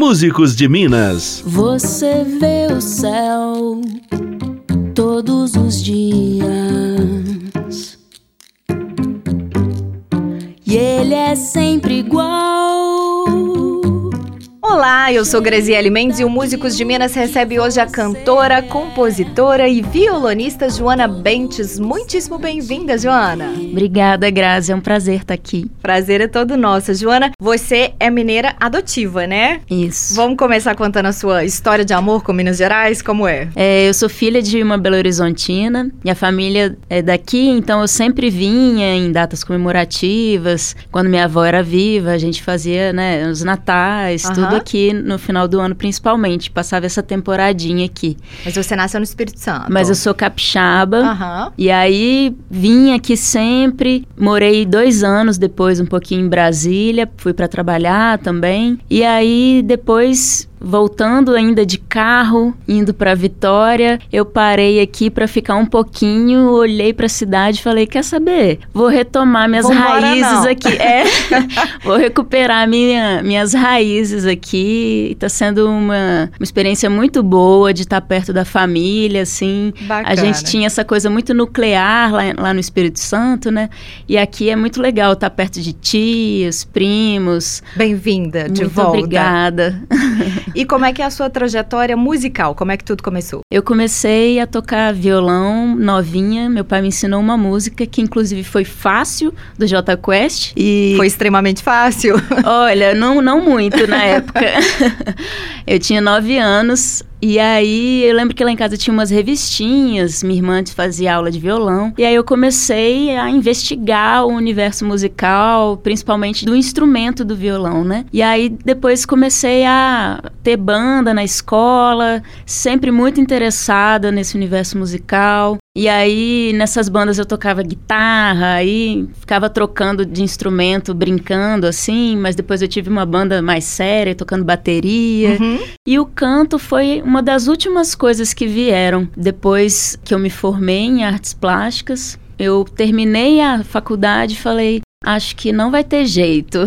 Músicos de Minas. Você vê o céu todos os dias. E ele é sempre igual. Olá, eu sou Graziele Mendes e o Músicos de Minas recebe hoje a cantora, compositora e violonista Joana Bentes. Muitíssimo bem-vinda, Joana. Obrigada, Grazi. É um prazer estar aqui. Prazer é todo nosso. Joana, você é mineira adotiva, né? Isso. Vamos começar contando a sua história de amor com Minas Gerais? Como é? É, eu sou filha de uma Belo Horizontina. Minha família é daqui, então eu sempre vinha em datas comemorativas. Quando minha avó era viva, a gente fazia, né, os natais, Aham. tudo aqui no final do ano, principalmente. Passava essa temporadinha aqui. Mas você nasceu no Espírito Santo. Mas eu sou capixaba. Aham. E aí vim aqui sempre, morei dois anos depois um pouquinho em Brasília, fui para trabalhar também. E aí depois voltando ainda de carro, indo para Vitória, eu parei aqui para ficar um pouquinho, olhei para a cidade e falei: "Quer saber? Vou retomar minhas raízes não." aqui. É. Vou recuperar minha, minhas raízes aqui. Tá sendo uma, uma experiência muito boa de estar perto da família, assim. Bacana. A gente tinha essa coisa muito nuclear lá, lá no Espírito Santo, né? E aqui é muito legal estar perto de tios, primos. Bem-vinda de muito volta. obrigada. E como é que é a sua trajetória musical? Como é que tudo começou? Eu comecei a tocar violão novinha. Meu pai me ensinou uma música que, inclusive, foi fácil do J Quest. E Foi extremamente fácil. Olha, não, não muito na época. eu tinha nove anos. E aí, eu lembro que lá em casa tinha umas revistinhas, minha irmã fazia aula de violão. E aí eu comecei a investigar o universo musical, principalmente do instrumento do violão, né? E aí depois comecei a ter banda na escola, sempre muito interessada nesse universo musical. E aí, nessas bandas eu tocava guitarra, aí ficava trocando de instrumento, brincando assim, mas depois eu tive uma banda mais séria, tocando bateria. Uhum. E o canto foi uma das últimas coisas que vieram depois que eu me formei em artes plásticas. Eu terminei a faculdade e falei, acho que não vai ter jeito.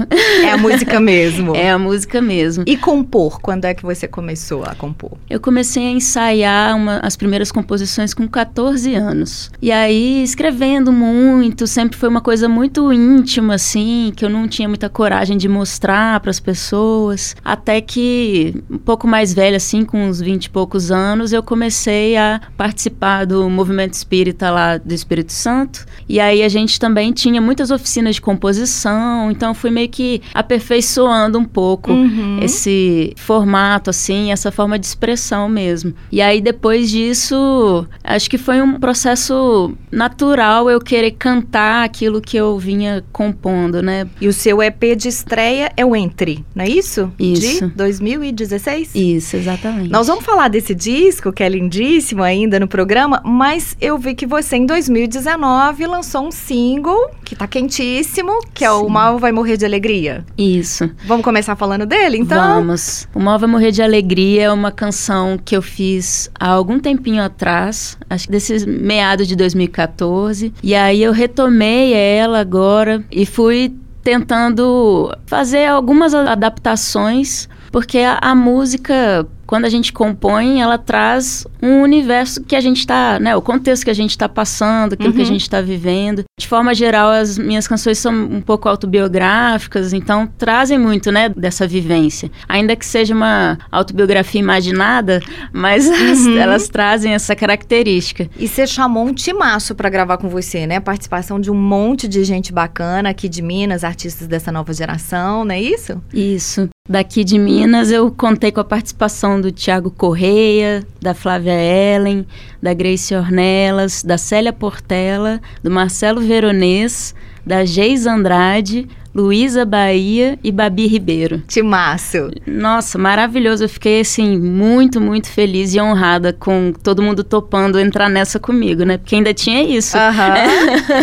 É a música mesmo. É a música mesmo. E compor? Quando é que você começou a compor? Eu comecei a ensaiar uma- as primeiras composições com 14 anos. E aí, escrevendo muito, sempre foi uma coisa muito íntima, assim, que eu não tinha muita coragem de mostrar para as pessoas. Até que, um pouco mais velha, assim, com uns 20 e poucos anos, eu comecei a participar do movimento espírita lá do Espírito Santo. E aí a gente também tinha muitas oficinas de composição, então fui meio que aperfeiçoando um pouco Uhum. esse formato, assim, essa forma de expressão mesmo. E aí, depois disso, acho que foi um processo natural eu querer cantar aquilo que eu vinha compondo, né? E o seu EP de estreia é o Entre, não é isso? Isso. De 2016? Isso, exatamente. Nós vamos falar desse disco, que é lindíssimo ainda no programa, mas eu vi que você, em 2019, lançou um single que tá quentíssimo, que é o Sim. Mal Vai Morrer de Alegria. Isso. Vamos começar falando dele, então? Vamos. O Mal Vai Morrer de Alegria é uma canção que eu fiz há algum tempinho atrás, acho que desses meados de 2014. E aí eu retomei ela agora e fui tentando fazer algumas adaptações, porque a, a música, quando a gente compõe, ela traz um universo que a gente está, né, o contexto que a gente está passando, aquilo que a Uhum. gente está vivendo. De forma geral, as minhas canções são um pouco autobiográficas, então trazem muito, né, dessa vivência. Ainda que seja uma autobiografia imaginada, mas as- Uhum. elas trazem essa característica. E você chamou um timaço pra gravar com você, né? Participação de um monte de gente bacana aqui de Minas, artistas dessa nova geração, não é isso? Isso. Daqui de Minas, eu contei com a participação do Tiago Correia, da Flávia Ellen, da Grace Ornelas, da Célia Portela, do Marcelo Veronês, da Geis Andrade, Luísa Bahia e Babi Ribeiro. Timaço. Nossa, maravilhoso. Eu fiquei, assim, muito, muito feliz e honrada com todo mundo topando entrar nessa comigo, né? Porque ainda tinha isso. Aham.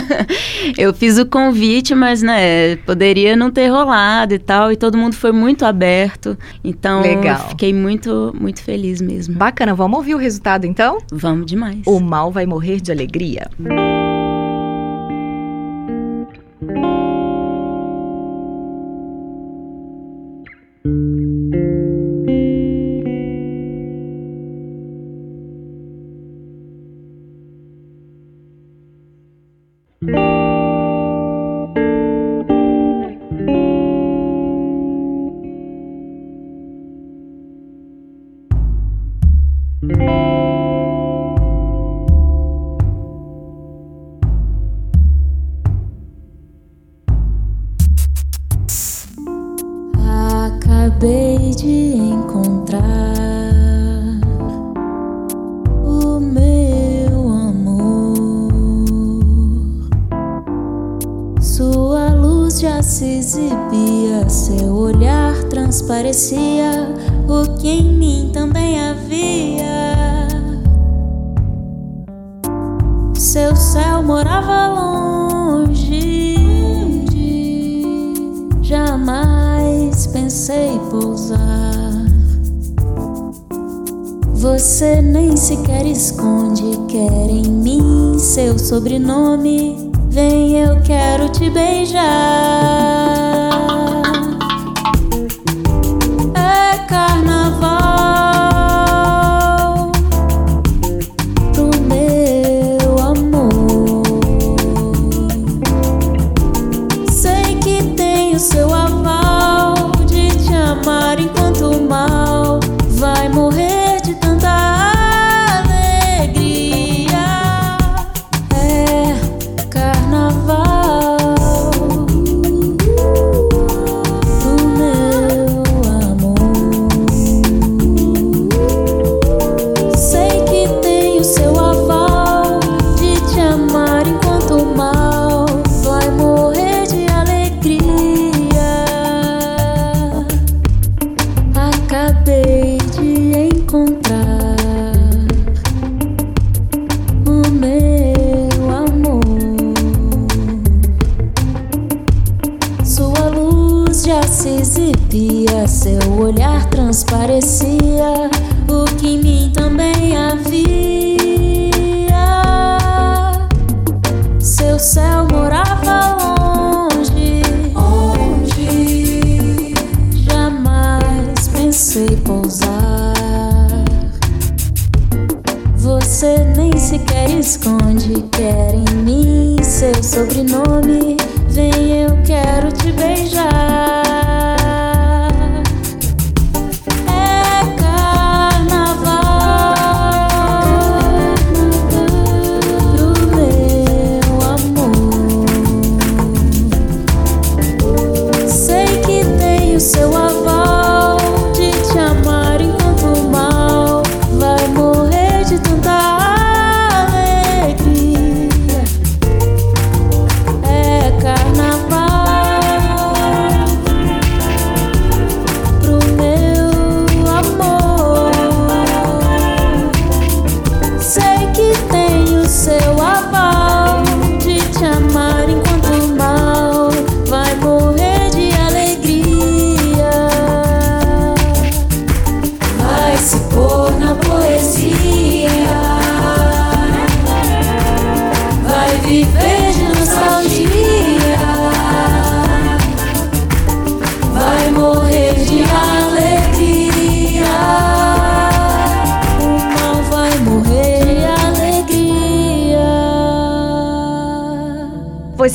eu fiz o convite, mas, né, poderia não ter rolado e tal. E todo mundo foi muito aberto. Então, Legal. fiquei muito, muito feliz mesmo. Bacana, vamos ouvir o resultado então? Vamos demais. O mal vai morrer de alegria. Acabei seu olhar transparecia o que em mim também havia. Seu céu morava longe, jamais pensei pousar. Você nem sequer esconde, quer em mim seu sobrenome. Vem, eu quero te beijar.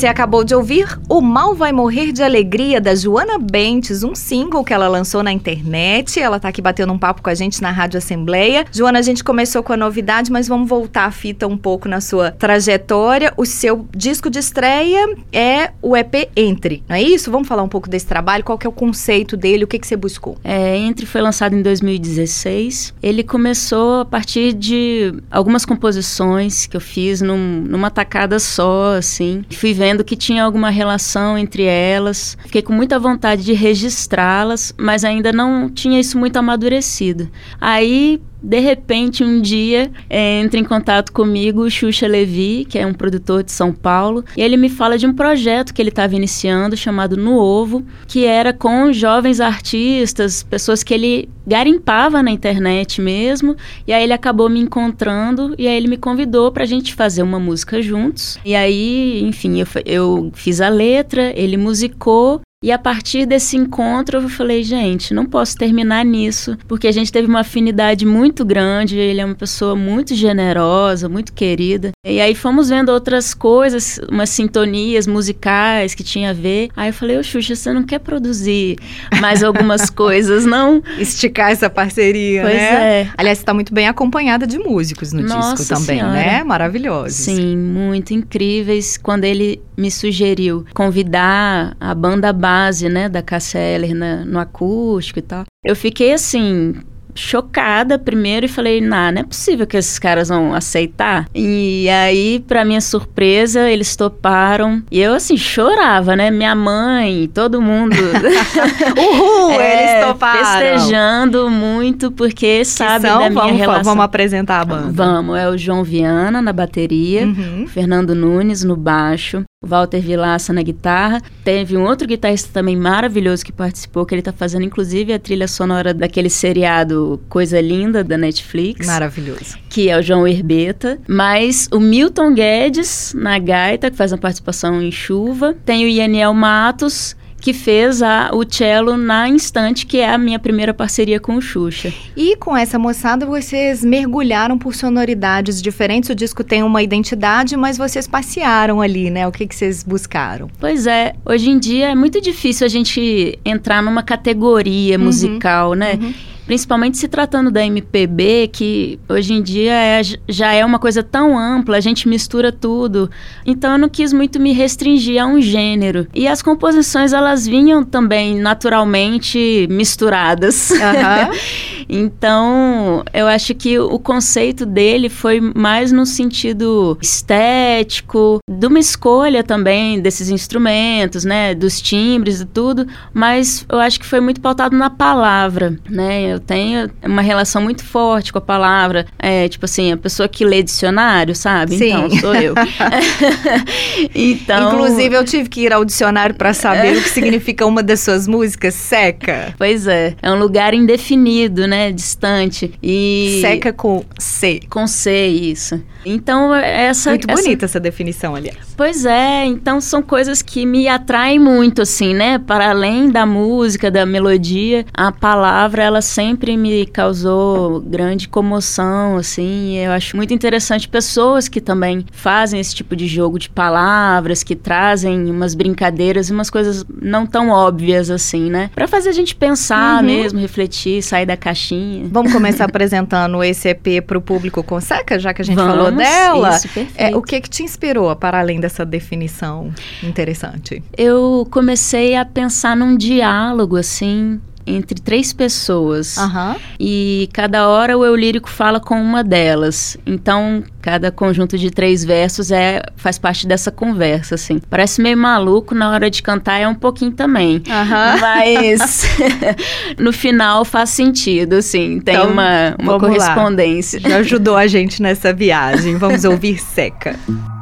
Você acabou de ouvir O Mal Vai Morrer de Alegria, da Joana Bentes, um single que ela lançou na internet. Ela tá aqui batendo um papo com a gente na Rádio Assembleia. Joana, a gente começou com a novidade, mas vamos voltar a fita um pouco na sua trajetória. O seu disco de estreia é o EP Entre, não é isso? Vamos falar um pouco desse trabalho, qual que é o conceito dele, o que, que você buscou? É, Entre foi lançado em 2016. Ele começou a partir de algumas composições que eu fiz num- numa tacada só, assim. Fui vendo que tinha alguma relação entre elas. Fiquei com muita vontade de registrá-las, mas ainda não tinha isso muito amadurecido. Aí de repente, um dia, é, entra em contato comigo o Xuxa Levi, que é um produtor de São Paulo, e ele me fala de um projeto que ele estava iniciando chamado No Ovo, que era com jovens artistas, pessoas que ele garimpava na internet mesmo, e aí ele acabou me encontrando e aí ele me convidou para a gente fazer uma música juntos. E aí, enfim, eu, eu fiz a letra, ele musicou e a partir desse encontro eu falei, gente, não posso terminar nisso, porque a gente teve uma afinidade muito grande, ele é uma pessoa muito generosa, muito querida. E aí fomos vendo outras coisas, umas sintonias musicais que tinha a ver. Aí eu falei, ô Xuxa, você não quer produzir mais algumas coisas, não? Esticar essa parceria, Pois né? é. Aliás, você tá muito bem acompanhada de músicos no Nossa disco também, Senhora. né? Maravilhosos. Sim, muito incríveis. Quando ele me sugeriu convidar a banda base base, né, da Cassia Eller na, no acústico e tal. Eu fiquei assim, chocada primeiro e falei, nah, não é possível que esses caras vão aceitar. E aí, para minha surpresa, eles toparam. E eu, assim, chorava, né? Minha mãe, todo mundo. Uhul, é, eles toparam. Festejando muito, porque sabe da minha vamos, relação. Vamos apresentar a banda. Vamos, é o João Viana na bateria, Uhum. Fernando Nunes no baixo, Walter Vilaça na guitarra. Teve um outro guitarrista também maravilhoso que participou, que ele tá fazendo inclusive a trilha sonora daquele seriado Coisa Linda da Netflix. Maravilhoso. Que é o João Herbeta. Mas o Milton Guedes na gaita, que faz uma participação em chuva. Tem o Yaniel Matos. Que fez a, o cello na Instante, que é a minha primeira parceria com o Xuxa. E com essa moçada, vocês mergulharam por sonoridades diferentes. O disco tem uma identidade, mas vocês passearam ali, né? O que, que vocês buscaram? Pois é, hoje em dia é muito difícil a gente entrar numa categoria Uhum, musical, né? Principalmente se tratando da MPB, que hoje em dia é- já é uma coisa tão ampla, a gente mistura tudo. Então eu não quis muito me restringir a um gênero. E as composições, elas vinham também naturalmente misturadas. Aham. Então, eu acho que o conceito dele foi mais no sentido estético, de uma escolha também desses instrumentos, né, dos timbres e tudo, mas eu acho que foi muito pautado na palavra, né? Eu tenho uma relação muito forte com a palavra, é, tipo assim, a pessoa que lê dicionário, sabe? Sim. Então, sou eu. então, Inclusive, eu tive que ir ao dicionário para saber o que significa uma das suas músicas, seca. Pois é, é um lugar indefinido, né, distante e Seca com C. com C isso. Então essa Muito essa- bonita essa definição, aliás. Pois é, então são coisas que me atraem muito, assim, né? Para além da música, da melodia, a palavra, ela sempre me causou grande comoção, assim. Eu acho muito interessante pessoas que também fazem esse tipo de jogo de palavras, que trazem umas brincadeiras e umas coisas não tão óbvias, assim, né? Para fazer a gente pensar Uhum. mesmo, refletir, sair da caixinha. Vamos começar apresentando esse EP para o público com seca, já que a gente Vamos, falou dela. Isso, perfeito. É, o que que te inspirou, para além dessa definição interessante? eu comecei a pensar num diálogo assim entre três pessoas. Aham. E cada hora o eu lírico fala com uma delas. Então, cada conjunto de três versos é faz parte dessa conversa, assim. Parece meio maluco, na hora de cantar é um pouquinho também. Aham. Mas no final faz sentido, assim. Tem Então, uma, uma vamos lá. correspondência. Já ajudou a gente nessa viagem. Vamos ouvir seca.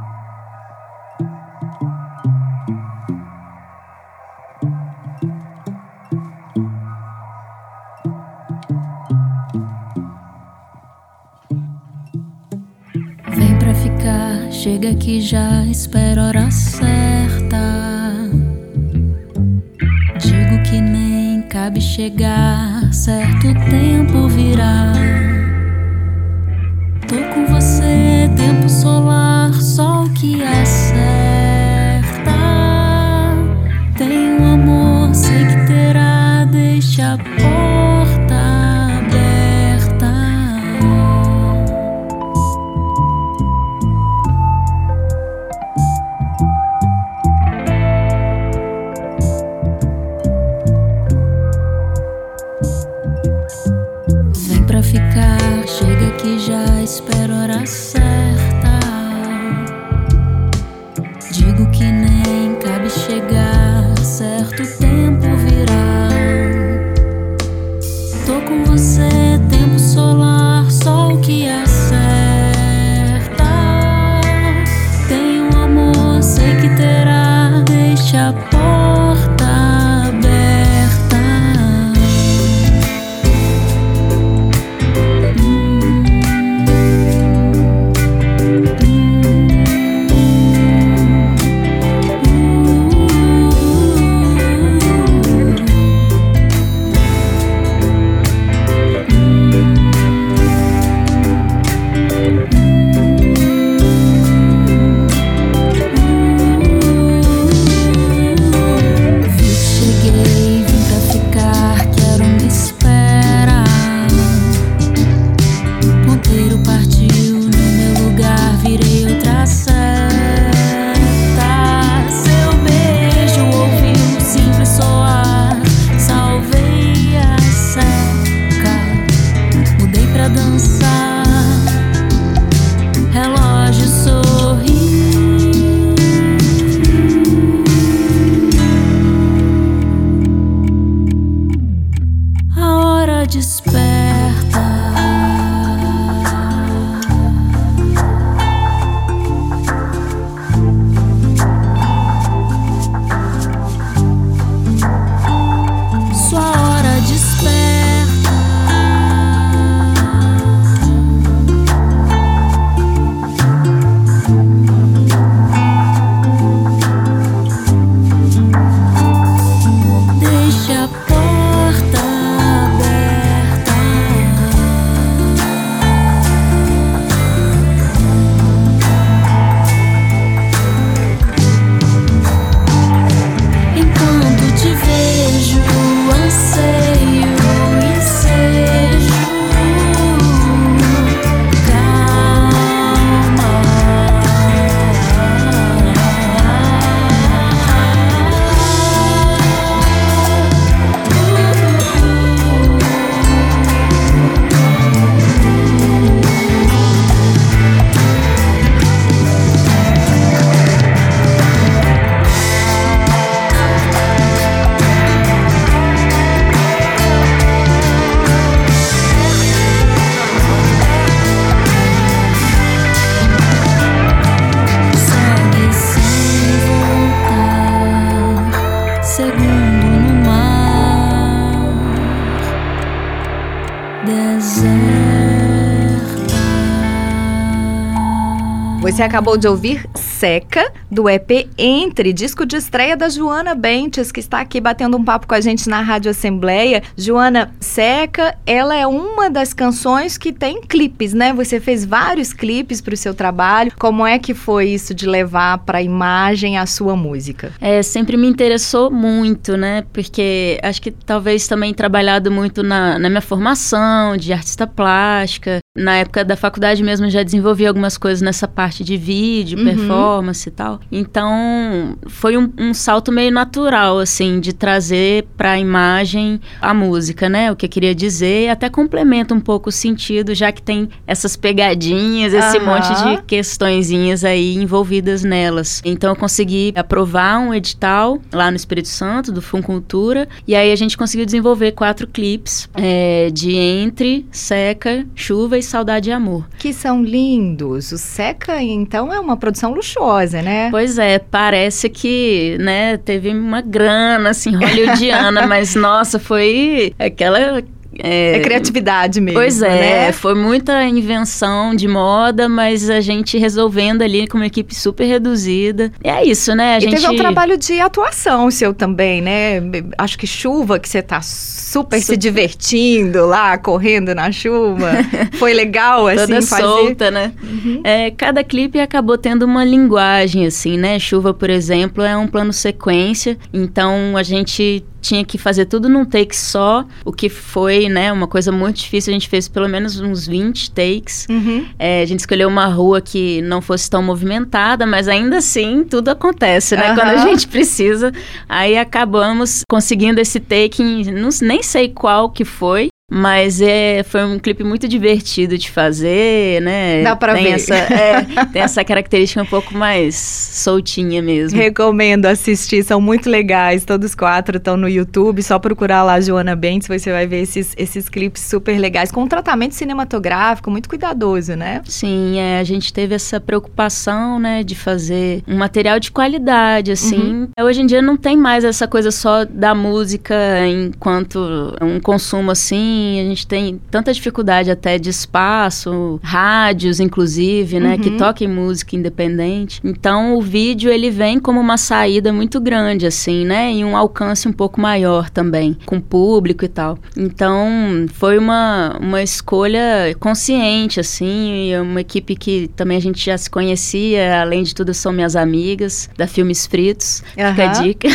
chega que já espero hora certa. Digo que nem cabe chegar, certo tempo virá. Tô com você, tempo solar, sol que acerta. Segundo no mar, deserta. Você acabou de ouvir Seca, do EP Entre, disco de estreia da Joana Bentes, que está aqui batendo um papo com a gente na Rádio Assembleia. Joana, Seca, ela é uma das canções que tem clipes, né? Você fez vários clipes para o seu trabalho. Como é que foi isso de levar para a imagem a sua música? É, sempre me interessou muito, né? Porque acho que talvez também trabalhado muito na, na minha formação de artista plástica. Na época da faculdade mesmo já desenvolvi algumas coisas nessa parte de vídeo, Uhum. performance e tal. Então foi um, um salto meio natural, assim, de trazer pra imagem a música, né? O que eu queria dizer até complementa um pouco o sentido, já que tem essas pegadinhas, esse Aham. monte de questõezinhas aí envolvidas nelas. Então eu consegui aprovar um edital lá no Espírito Santo, do Funcultura, e aí a gente conseguiu desenvolver quatro clipes é, de Entre, Seca, Chuva e Saudade e Amor. Que são lindos. O Seca, então, é uma produção luxuosa, né? Pois é, parece que, né, teve uma grana, assim, hollywoodiana, mas, nossa, foi aquela... É criatividade mesmo. Pois é, né? foi muita invenção de moda, mas a gente resolvendo ali com uma equipe super reduzida. E é isso, né? A e gente... teve um trabalho de atuação seu também, né? Acho que chuva, que você tá super, se Super. divertindo lá, correndo na chuva. Foi legal, assim, Toda fazer. solta, né? É, cada clipe acabou tendo uma linguagem, assim, né? Chuva, por exemplo, é um plano sequência, então a gente tinha que fazer tudo num take só, o que foi, né, uma coisa muito difícil. A gente fez pelo menos uns 20 takes. Uhum. É, a gente escolheu uma rua que não fosse tão movimentada, mas ainda assim tudo acontece, né? Aham. Quando a gente precisa. Aí acabamos conseguindo esse take, em, não, nem sei qual que foi. Mas é, foi um clipe muito divertido de fazer, né? Dá pra tem ver. Essa, é, tem essa característica um pouco mais soltinha mesmo. Recomendo assistir, são muito legais. Todos quatro estão no YouTube. Só procurar lá Joana Bentes, você vai ver esses, esses clipes super legais, com um tratamento cinematográfico muito cuidadoso, né? Sim, é, a gente teve essa preocupação, né, de fazer um material de qualidade, assim. Hoje em dia não tem mais essa coisa só da música enquanto um consumo, assim. A gente tem tanta dificuldade até de espaço, rádios, inclusive, né, que Uhum. toquem música independente. Então, o vídeo, ele vem como uma saída muito grande, assim, né, e um alcance um pouco maior também, com o público e tal. Então, foi uma, uma escolha consciente, assim, e uma equipe que também a gente já se conhecia, além de tudo são minhas amigas, da Filmes Fritos, fica a dica.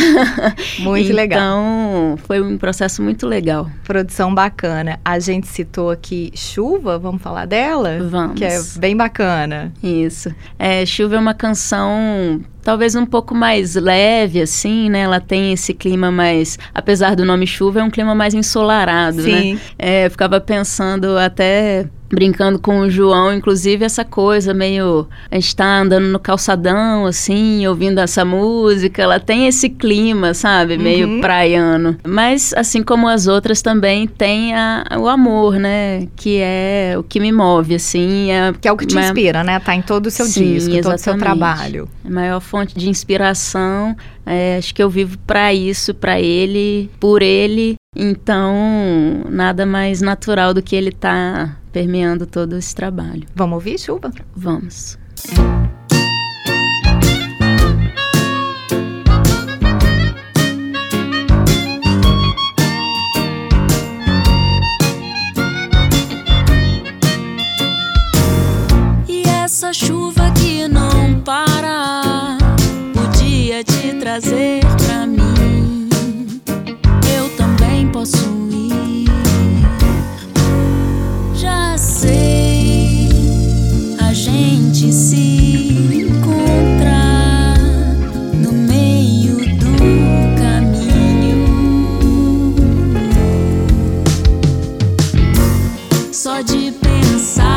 Muito legal. Então, foi um processo muito legal. Produção bacana. A gente citou aqui Chuva, vamos falar dela? Vamos. Que é bem bacana. Isso. É, Chuva é uma canção talvez um pouco mais leve, assim, né? Ela tem esse clima mais. Apesar do nome chuva, é um clima mais ensolarado, né? Sim. É, eu ficava pensando até brincando com o João, inclusive essa coisa meio. A gente tá andando no calçadão, assim, ouvindo essa música, ela tem esse clima, sabe? Meio Uhum. praiano. Mas, assim como as outras também, tem a- o amor, né? Que é o que me move, assim. É Que é o que te uma- inspira, né? Tá em todo o seu Sim, disco, todo o seu exatamente. trabalho. A maior fonte de inspiração. é, acho que eu vivo para isso, para ele, por ele. Então, nada mais natural do que ele tá permeando todo esse trabalho. Vamos ouvir, Chuva? Vamos. E te trazer pra mim. Eu também posso ir. Já sei a gente se encontrar no meio do caminho. Só de pensar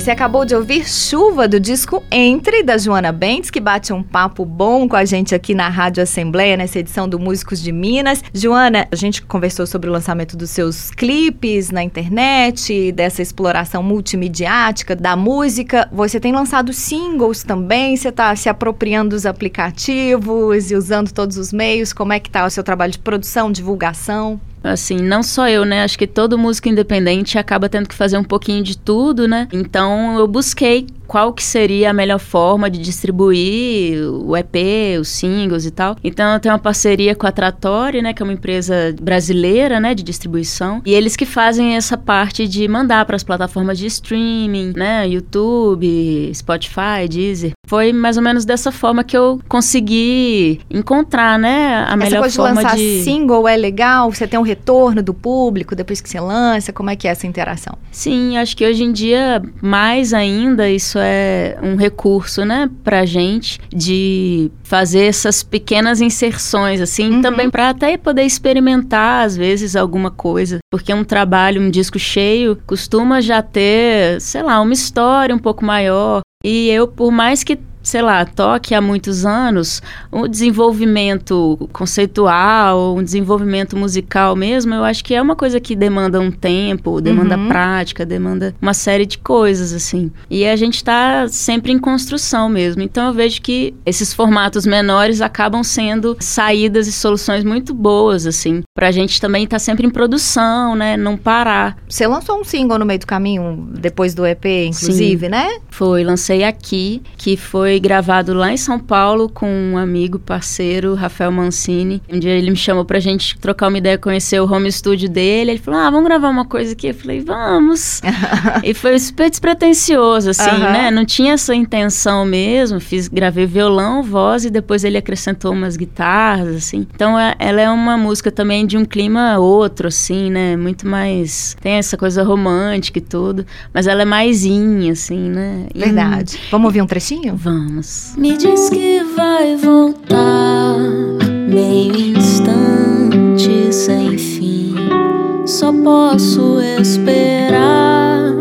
Você acabou de ouvir Chuva do disco Entre, da Joana Bentes, que bate um papo bom com a gente aqui na Rádio Assembleia, nessa edição do Músicos de Minas. Joana, a gente conversou sobre o lançamento dos seus clipes na internet, dessa exploração multimediática da música. Você tem lançado singles também, você está se apropriando dos aplicativos e usando todos os meios. Como é que tá o seu trabalho de produção, divulgação? Assim, não só eu, né? Acho que todo músico independente acaba tendo que fazer um pouquinho de tudo, né? Então eu busquei qual que seria a melhor forma de distribuir o EP, os singles e tal. Então eu tenho uma parceria com a Tratori, né, que é uma empresa brasileira, né, de distribuição, e eles que fazem essa parte de mandar para as plataformas de streaming, né, YouTube, Spotify, Deezer. Foi mais ou menos dessa forma que eu consegui encontrar, né, a Essa melhor coisa de forma lançar de single é legal? Você tem um retorno do público depois que você lança? Como é que é essa interação? Sim, acho que hoje em dia, mais ainda, isso é um recurso, né, pra gente, de fazer essas pequenas inserções, assim, Uhum. também pra até poder experimentar, às vezes, alguma coisa. Porque um trabalho, um disco cheio, costuma já ter, sei lá, uma história um pouco maior. E eu, por mais que sei lá, toque há muitos anos, o desenvolvimento conceitual, um desenvolvimento musical mesmo, eu acho que é uma coisa que demanda um tempo, demanda Uhum. prática, demanda uma série de coisas, assim. E a gente tá sempre em construção mesmo. Então eu vejo que esses formatos menores acabam sendo saídas e soluções muito boas, assim, pra gente também estar sempre em produção, né? Não parar. Você lançou um single no meio do caminho, depois do EP, inclusive, né? Foi, lancei aqui, que foi gravado lá em São Paulo com um amigo, parceiro, Rafael Mancini. Um dia ele me chamou pra gente trocar uma ideia, conhecer o home studio dele. Ele falou: Ah, vamos gravar uma coisa aqui? Eu falei: Vamos. e foi super despretensioso, assim, Aham. né? Não tinha essa intenção mesmo. Fiz, gravei violão, voz e depois ele acrescentou umas guitarras, assim. Então é- ela é uma música também de um clima outro, assim, né? Muito mais. Tem essa coisa romântica e tudo. Mas ela é mais in, assim, né? In. Verdade. Vamos ouvir um trechinho? Vamos. Me diz que vai voltar, meio instante sem fim. Só posso esperar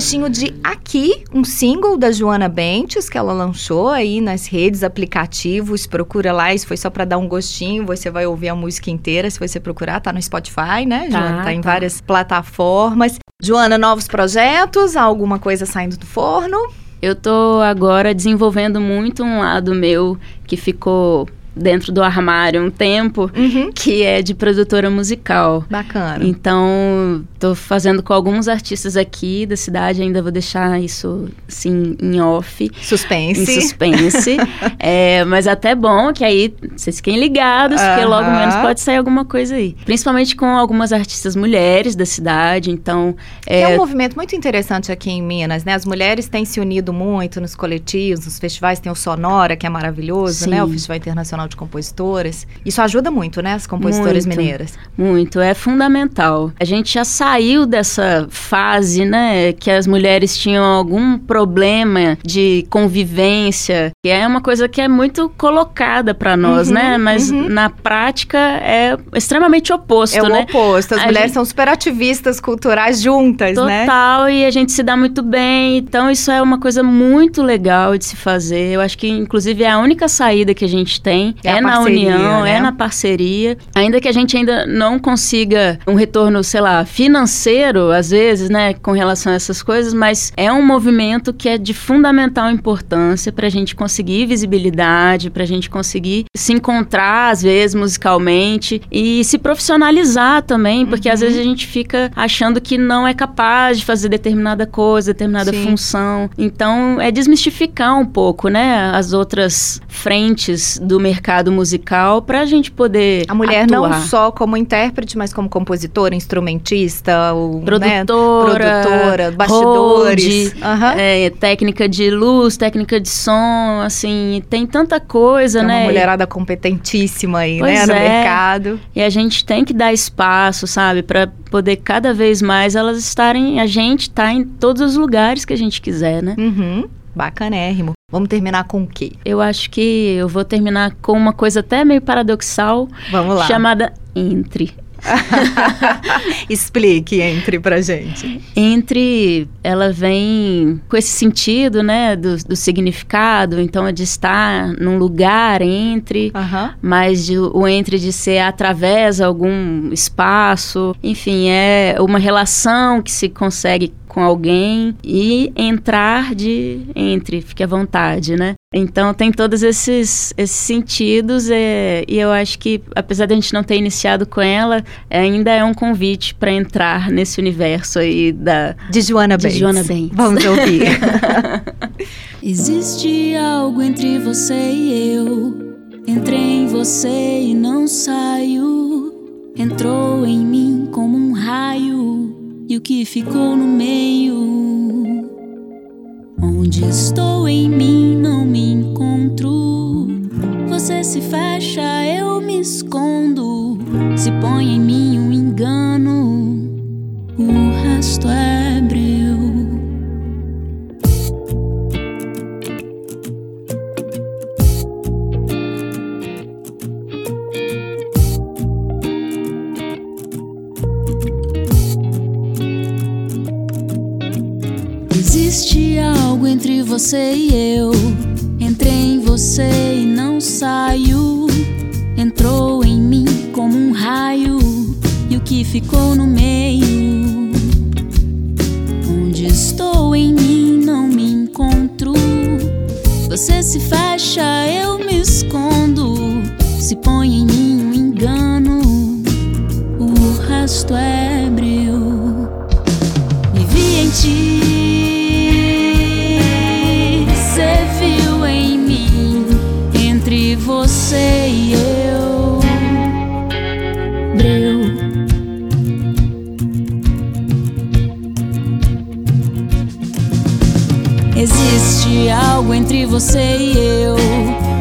trechinho de Aqui, um single da Joana Bentes, que ela lançou aí nas redes, aplicativos. Procura lá, isso foi só pra dar um gostinho. Você vai ouvir a música inteira se você procurar. Tá no Spotify, né, Tá, Joana? Tá em tá. várias plataformas. Joana, novos projetos? Alguma coisa saindo do forno? Eu tô agora desenvolvendo muito um lado meu que ficou dentro do armário um tempo, Uhum. que é de produtora musical. Bacana. Então, tô fazendo com alguns artistas aqui da cidade, ainda vou deixar isso assim em off. Suspense. Em suspense. É, mas até bom que aí vocês fiquem ligados, porque logo menos pode sair alguma coisa aí. Principalmente com algumas artistas mulheres da cidade. Então, Que é é, um movimento muito interessante aqui em Minas, né? As mulheres têm se unido muito nos coletivos, nos festivais. Tem o Sonora, que é maravilhoso, Sim. né? O Festival Internacional de Compositoras. Isso ajuda muito, né? As compositoras Muito. mineiras. Muito, é fundamental. A gente já saiu dessa fase, né, que as mulheres tinham algum problema de convivência, que é uma coisa que é muito colocada pra nós, Uhum, né? Mas uhum. na prática é extremamente oposto, é o né? oposto. As A mulheres gente- são super ativistas culturais juntas, né? Total, e a gente se dá muito bem. Então, isso é uma coisa muito legal de se fazer. Eu acho que, inclusive, é a única saída que a gente tem. É É, na parceria, união, né? é na parceria. Ainda que a gente ainda não consiga um retorno, sei lá, financeiro, às vezes, né, com relação a essas coisas, mas é um movimento que é de fundamental importância para a gente conseguir visibilidade, para a gente conseguir se encontrar, às vezes, musicalmente e se profissionalizar também, porque às Uhum. vezes a gente fica achando que não é capaz de fazer determinada coisa, determinada Sim. função. Então, é desmistificar um pouco, né, as outras frentes do mercado musical para a gente poder A mulher atuar. não só como intérprete, mas como compositora, instrumentista, o, né, produtora, produtora, bastidores. hold, Aham. é, técnica de luz, técnica de som, assim, tem tanta coisa, né? uma mulherada competentíssima aí, Pois né, no é. mercado. E a gente tem que dar espaço, sabe, para poder cada vez mais elas estarem, a gente tá em todos os lugares que a gente quiser, né? Uhum. Bacanérrimo. Vamos terminar com o quê? Eu acho que eu vou terminar com uma coisa até meio paradoxal, Vamos lá. chamada entre. Explique entre pra gente. Entre, ela vem com esse sentido, né, do, do significado, então é de estar num lugar entre, mas de- o entre de ser através algum espaço, enfim, é uma relação que se consegue com alguém e entrar de entre, fique à vontade, né? Então tem todos esses, esses sentidos é, e eu acho que apesar de a gente não ter iniciado com ela, ainda é um convite para entrar nesse universo aí da De Joana De Bates. Joana Bates. Vamos ouvir. Existe algo entre você e eu. Entrei em você e não saio. Entrou em mim como um raio. E o que ficou no meio? Onde estou em mim não me encontro. Você se fecha, eu me escondo. Se põe em mim um engano. O resto é breu. Você e eu. Entrei em você e não saio. Entrou em mim como um raio. E o que ficou no meio? Onde estou em mim não me encontro. Você se fecha, eu me escondo. Se põe em mim um engano. O resto é breu. Me vi em ti, algo entre você e eu.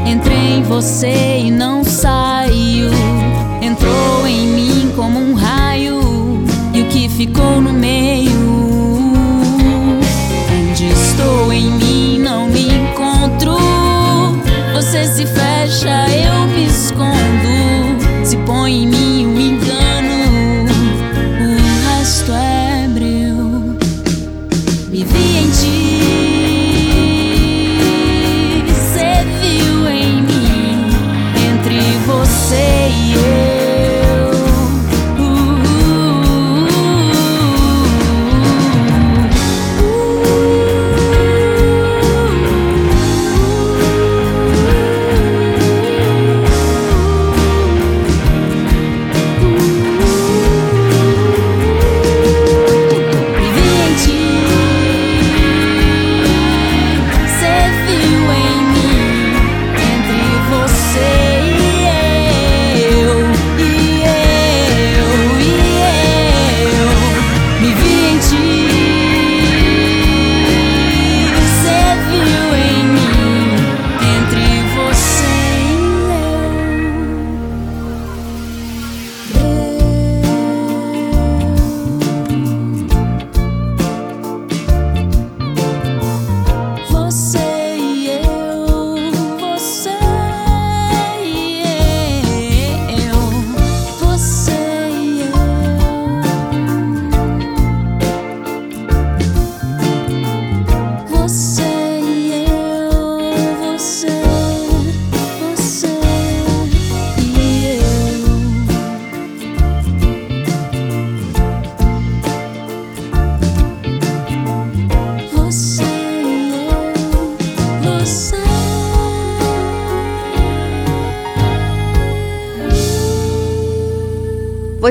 Entrei em você e não saiu. Entrou em mim como um raio. E o que ficou no meio? Onde estou em mim não me encontro. Você se fecha,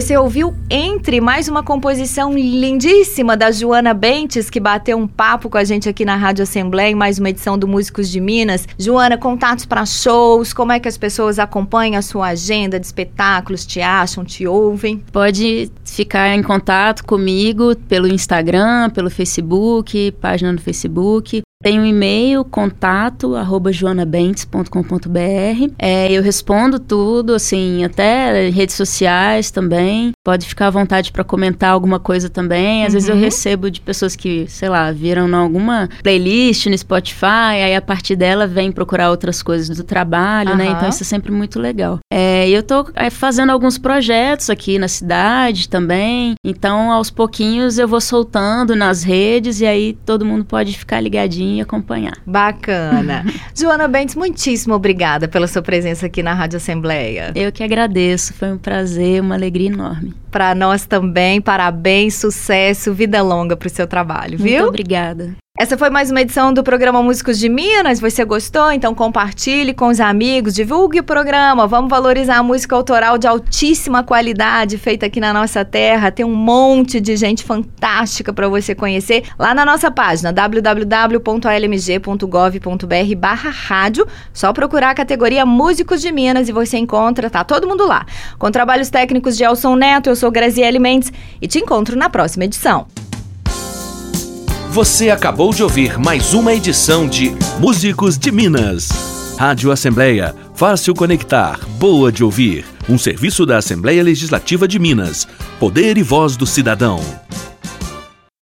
Você ouviu Entre, mais uma composição lindíssima da Joana Bentes, que bateu um papo com a gente aqui na Rádio Assembleia em mais uma edição do Músicos de Minas. Joana, contatos para shows, como é que as pessoas acompanham a sua agenda de espetáculos, te acham, te ouvem? Pode ficar em contato comigo pelo Instagram, pelo Facebook, página no Facebook. Tem um e-mail, contato, arroba joanabentes.com.br. É, eu respondo tudo, assim, até redes sociais também. Pode ficar à vontade para comentar alguma coisa também. Às uhum. vezes eu uhum. recebo de pessoas que, sei lá, viram alguma playlist no Spotify, aí a partir dela vem procurar outras coisas do trabalho, uhum. né? Então isso é sempre muito legal. É, eu tô é, fazendo alguns projetos aqui na cidade também. Então, aos pouquinhos eu vou soltando nas redes e aí todo mundo pode ficar ligadinho e acompanhar. Bacana. Joana Bentes, muitíssimo obrigada pela sua presença aqui na Rádio Assembleia. Eu que agradeço, foi um prazer, uma alegria enorme. Para nós também, parabéns, sucesso, vida longa para o seu trabalho, viu? Muito obrigada. Essa foi mais uma edição do programa Músicos de Minas. Você gostou? Então compartilhe com os amigos, divulgue o programa. Vamos valorizar a música autoral de altíssima qualidade feita aqui na nossa terra. Tem um monte de gente fantástica para você conhecer lá na nossa página www.almg.gov.br/barra rádio. Só procurar a categoria Músicos de Minas e você encontra, tá todo mundo lá. Com trabalhos técnicos de Elson Neto, eu sou Graziele Mendes e te encontro na próxima edição. Você acabou de ouvir mais uma edição de Músicos de Minas. Rádio Assembleia, fácil conectar, boa de ouvir. Um serviço da Assembleia Legislativa de Minas. Poder e voz do cidadão.